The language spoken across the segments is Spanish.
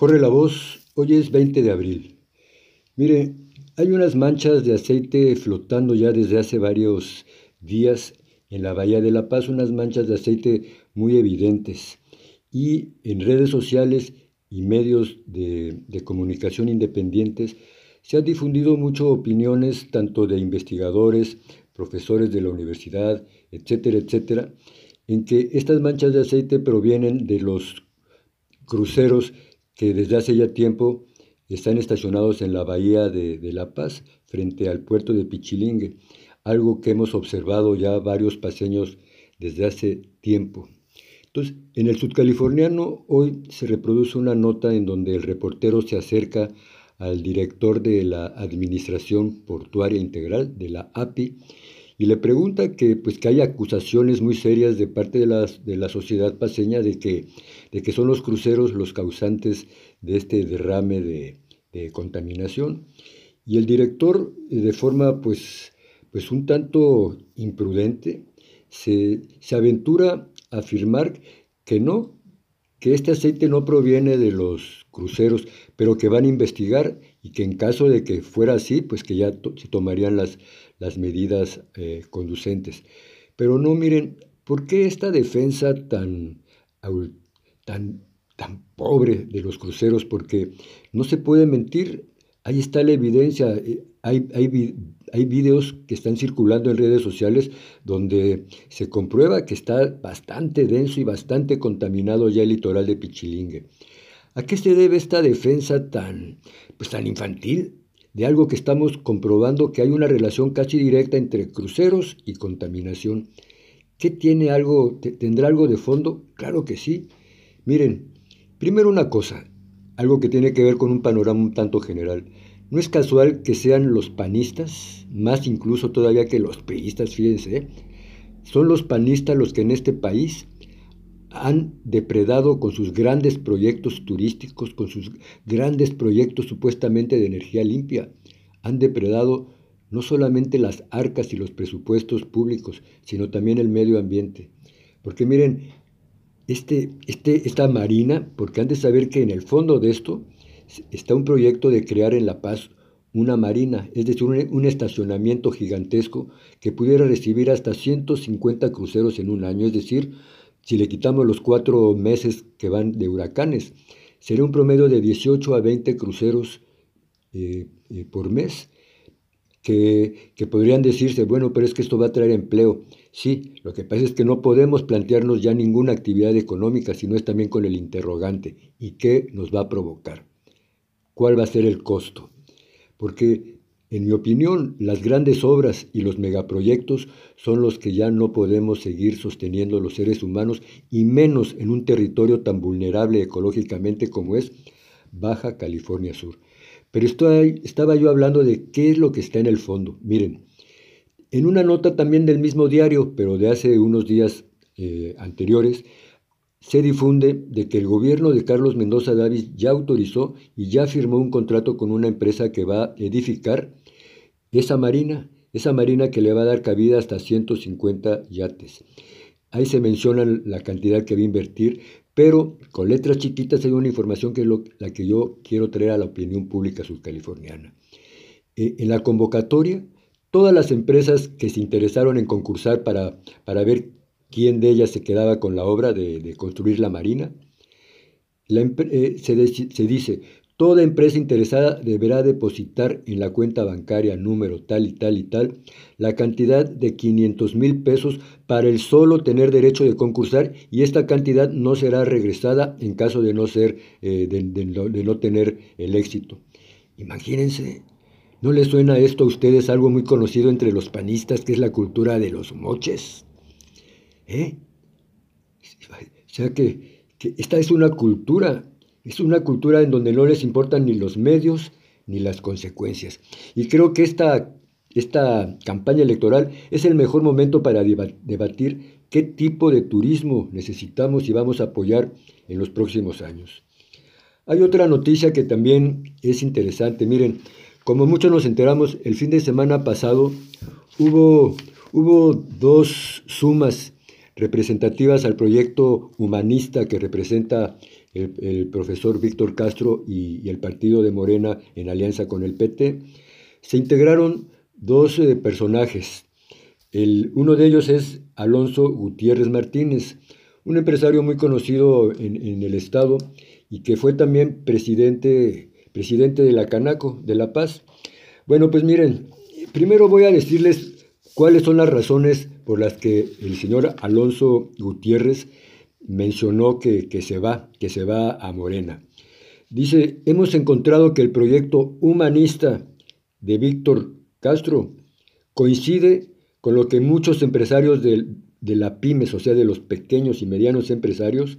Corre la voz, hoy es 20 de abril. Mire, hay unas manchas de aceite flotando ya desde hace varios días en la Bahía de La Paz, unas manchas de aceite muy evidentes. Y en redes sociales y medios de, comunicación independientes se han difundido mucho opiniones tanto de investigadores, profesores de la universidad, etcétera, etcétera, en que estas manchas de aceite provienen de los cruceros que desde hace ya tiempo están estacionados en la bahía de, La Paz, frente al puerto de Pichilingue, algo que hemos observado ya varios paseños desde hace tiempo. Entonces, en el sudcaliforniano hoy se reproduce una nota en donde el reportero se acerca al director de la Administración Portuaria Integral, de la API, y le pregunta que, pues, que hay acusaciones muy serias de parte de la, de la sociedad paseña de que, de que son los cruceros los causantes de este derrame de, contaminación. Y el director, eh, de forma pues, pues un tanto imprudente, se, se aventura a afirmar que no, que este aceite no proviene de los cruceros, pero que van a investigar y que en caso de que fuera así, pues que ya se tomarían las, las medidas eh, conducentes. Pero no, miren, ¿por qué esta defensa tan, tan, tan pobre de los cruceros? Porque no se puede mentir, ahí está la evidencia, eh, hay, hay, hay videos que están circulando en redes sociales donde se comprueba que está bastante denso y bastante contaminado ya el litoral de Pichilingue. ¿A qué se debe esta defensa tan, pues, tan infantil? de algo que estamos comprobando que hay una relación casi directa entre cruceros y contaminación. ¿Qué tiene algo, tendrá algo de fondo? Claro que sí. Miren, primero una cosa, algo que tiene que ver con un panorama un tanto general. No es casual que sean los panistas, más incluso todavía que los priistas, fíjense, ¿eh? son los panistas los que en este país han depredado con sus grandes proyectos turísticos, con sus grandes proyectos supuestamente de energía limpia, han depredado no solamente las arcas y los presupuestos públicos, sino también el medio ambiente. Porque miren, este, este, esta marina, porque han de saber que en el fondo de esto está un proyecto de crear en La Paz una marina, es decir, un, un, estacionamiento gigantesco que pudiera recibir hasta 150 cruceros en un año, es decir, si le quitamos los cuatro meses que van de huracanes, sería un promedio de 18 a 20 cruceros eh, eh, por mes, que, que, podrían decirse, bueno, pero es que esto va a traer empleo. Sí, lo que pasa es que no podemos plantearnos ya ninguna actividad económica, sino es también con el interrogante, ¿y qué nos va a provocar? ¿Cuál va a ser el costo? Porque en mi opinión, las grandes obras y los megaproyectos son los que ya no podemos seguir sosteniendo los seres humanos y menos en un territorio tan vulnerable ecológicamente como es Baja California Sur. Pero estaba yo hablando de qué es lo que está en el fondo. Miren, en una nota también del mismo diario, pero de hace unos días eh, anteriores, se difunde de que el gobierno de Carlos Mendoza Davis ya autorizó y ya firmó un contrato con una empresa que va a edificar esa marina, esa marina que le va a dar cabida hasta 150 yates. Ahí se menciona la cantidad que va a invertir, pero con letras chiquitas hay una información que es la que yo quiero traer a la opinión pública subcaliforniana. Eh, en la convocatoria, todas las empresas que se interesaron en concursar para, para ver quién de ellas se quedaba con la obra de, construir la marina, eh, se, se dice, Toda empresa interesada deberá depositar en la cuenta bancaria número tal y tal y tal la cantidad de 500 mil pesos para el solo tener derecho de concursar y esta cantidad no será regresada en caso de no ser eh, de, no tener el éxito. Imagínense, ¿no les suena esto a ustedes algo muy conocido entre los panistas que es la cultura de los moches? ¿Eh? O sea que, que esta es una cultura es una cultura en donde no les importan ni los medios ni las consecuencias. Y creo que esta, esta campaña electoral es el mejor momento para debatir qué tipo de turismo necesitamos y vamos a apoyar en los próximos años. Hay otra noticia que también es interesante. Miren, como muchos nos enteramos, el fin de semana pasado hubo, hubo dos sumas representativas al proyecto humanista que representa el, profesor Víctor Castro y, el partido de Morena en alianza con el PT, se integraron dos eh, personajes. El, uno de ellos es Alonso Gutiérrez Martínez, un empresario muy conocido en, el estado y que fue también presidente, presidente de la Canaco, de La Paz. Bueno, pues miren, primero voy a decirles cuáles son las razones por las que el señor Alonso Gutiérrez mencionó que, se va, que se va a Morena. Dice, hemos encontrado que el proyecto humanista de Víctor Castro coincide con lo que muchos empresarios de, la pymes, o sea, de los pequeños y medianos empresarios,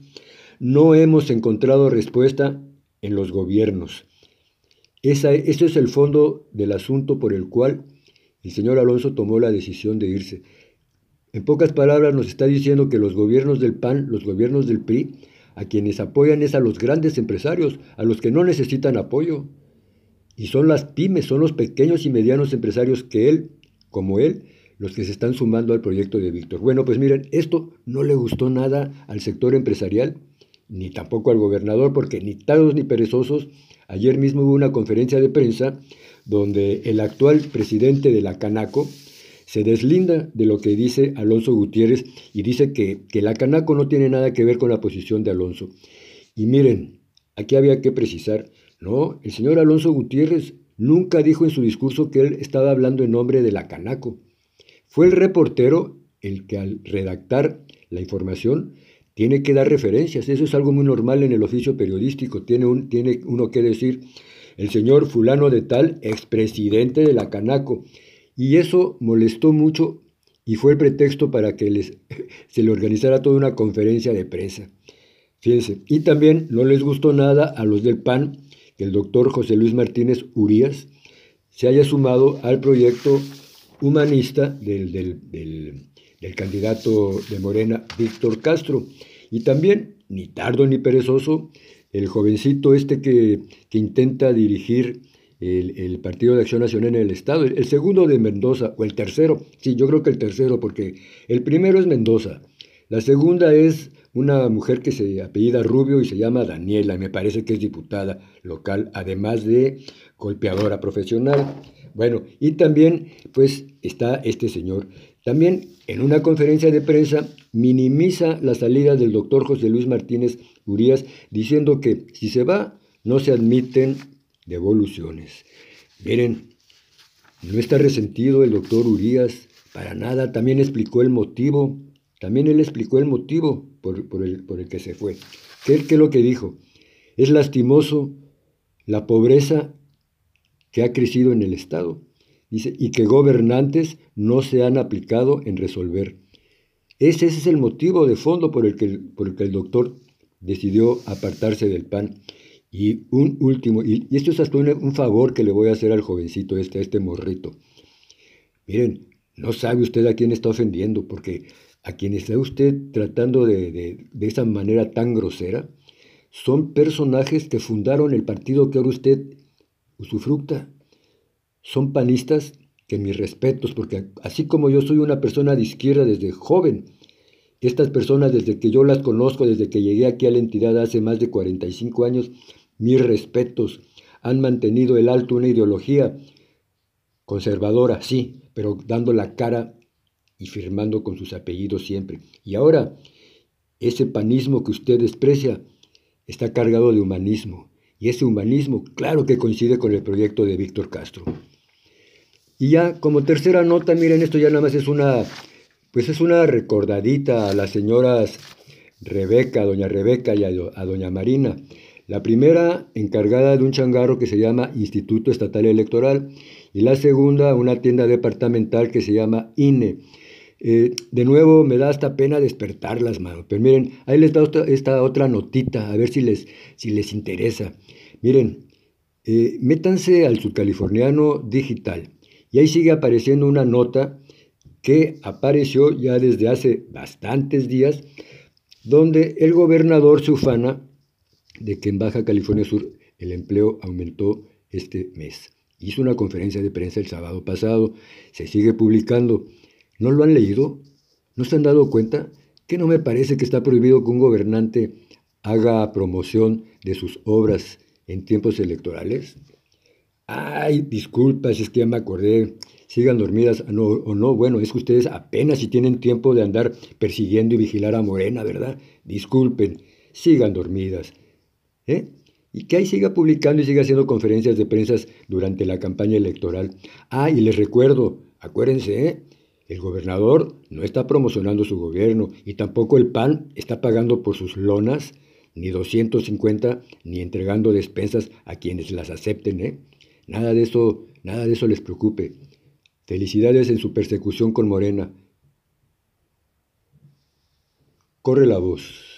no hemos encontrado respuesta en los gobiernos. ese es el fondo del asunto por el cual el señor Alonso tomó la decisión de irse. En pocas palabras nos está diciendo que los gobiernos del PAN, los gobiernos del PRI, a quienes apoyan es a los grandes empresarios, a los que no necesitan apoyo. Y son las pymes, son los pequeños y medianos empresarios que él, como él, los que se están sumando al proyecto de Víctor. Bueno, pues miren, esto no le gustó nada al sector empresarial, ni tampoco al gobernador, porque ni taros ni perezosos, ayer mismo hubo una conferencia de prensa donde el actual presidente de la Canaco, se deslinda de lo que dice Alonso Gutiérrez y dice que, que la Canaco no tiene nada que ver con la posición de Alonso. Y miren, aquí había que precisar, no, el señor Alonso Gutiérrez nunca dijo en su discurso que él estaba hablando en nombre de la Canaco. Fue el reportero el que al redactar la información tiene que dar referencias. Eso es algo muy normal en el oficio periodístico. Tiene, un, tiene uno que decir, el señor fulano de tal, expresidente de la Canaco, y eso molestó mucho y fue el pretexto para que les, se le organizara toda una conferencia de prensa. Fíjense, y también no les gustó nada a los del PAN que el doctor José Luis Martínez Urías se haya sumado al proyecto humanista del, del candidato de Morena, Víctor Castro. Y también, ni tardo ni perezoso, el jovencito este que, que intenta dirigir el, Partido de Acción Nacional en el Estado, el, segundo de Mendoza, o el tercero, sí, yo creo que el tercero, porque el primero es Mendoza, la segunda es una mujer que se apellida Rubio y se llama Daniela, me parece que es diputada local, además de golpeadora profesional. Bueno, y también pues está este señor. También en una conferencia de prensa minimiza la salida del doctor José Luis Martínez Urias diciendo que si se va no se admiten devoluciones. Miren, no está resentido el doctor Urias para nada, también explicó el motivo, también él explicó el motivo por, el, por el, que se fue. ¿Qué, es lo que dijo? Es lastimoso la pobreza que ha crecido en el Estado, dice, y que gobernantes no se han aplicado en resolver. Ese, ese es el motivo de fondo por el, que, por el que el doctor decidió apartarse del PAN. Y un último, y, esto es hasta un, favor que le voy a hacer al jovencito este, este morrito. Miren, no sabe usted a quién está ofendiendo, porque a quien está usted tratando de, de, de esa manera tan grosera, son personajes que fundaron el partido que ahora usted usufructa. Son panistas que mis respetos, porque así como yo soy una persona de izquierda desde joven, estas personas desde que yo las conozco, desde que llegué aquí a la entidad hace más de 45 años, mis respetos. Han mantenido el alto una ideología conservadora, sí, pero dando la cara y firmando con sus apellidos siempre. Y ahora, ese panismo que usted desprecia está cargado de humanismo. Y ese humanismo, claro que coincide con el proyecto de Víctor Castro. Y ya como tercera nota, miren, esto ya nada más es una, pues es una recordadita a las señoras Rebeca, doña Rebeca y a, a doña Marina. La primera encargada de un changarro que se llama Instituto Estatal Electoral y la segunda una tienda departamental que se llama INE. Eh, de nuevo me da hasta pena despertarlas, mano. Pero miren, ahí les da esta otra notita, a ver si les, si les interesa. Miren, eh, métanse al subcaliforniano digital y ahí sigue apareciendo una nota que apareció ya desde hace bastantes días, donde el gobernador se ufana de que en Baja California Sur el empleo aumentó este mes. Hizo una conferencia de prensa el sábado pasado, se sigue publicando. ¿No lo han leído? ¿No se han dado cuenta? Que no me parece que está prohibido que un gobernante haga promoción de sus obras en tiempos electorales? Ay, disculpas, es que ya me acordé. Sigan dormidas no, o no. Bueno, es que ustedes apenas si tienen tiempo de andar persiguiendo y vigilar a Morena, ¿verdad? Disculpen, sigan dormidas. ¿Eh? Y que ahí siga publicando y siga haciendo conferencias de prensa durante la campaña electoral. Ah, y les recuerdo, acuérdense, ¿eh? el gobernador no está promocionando su gobierno y tampoco el PAN está pagando por sus lonas ni 250 ni entregando despensas a quienes las acepten, ¿eh? Nada de eso, nada de eso les preocupe. Felicidades en su persecución con Morena. Corre la voz.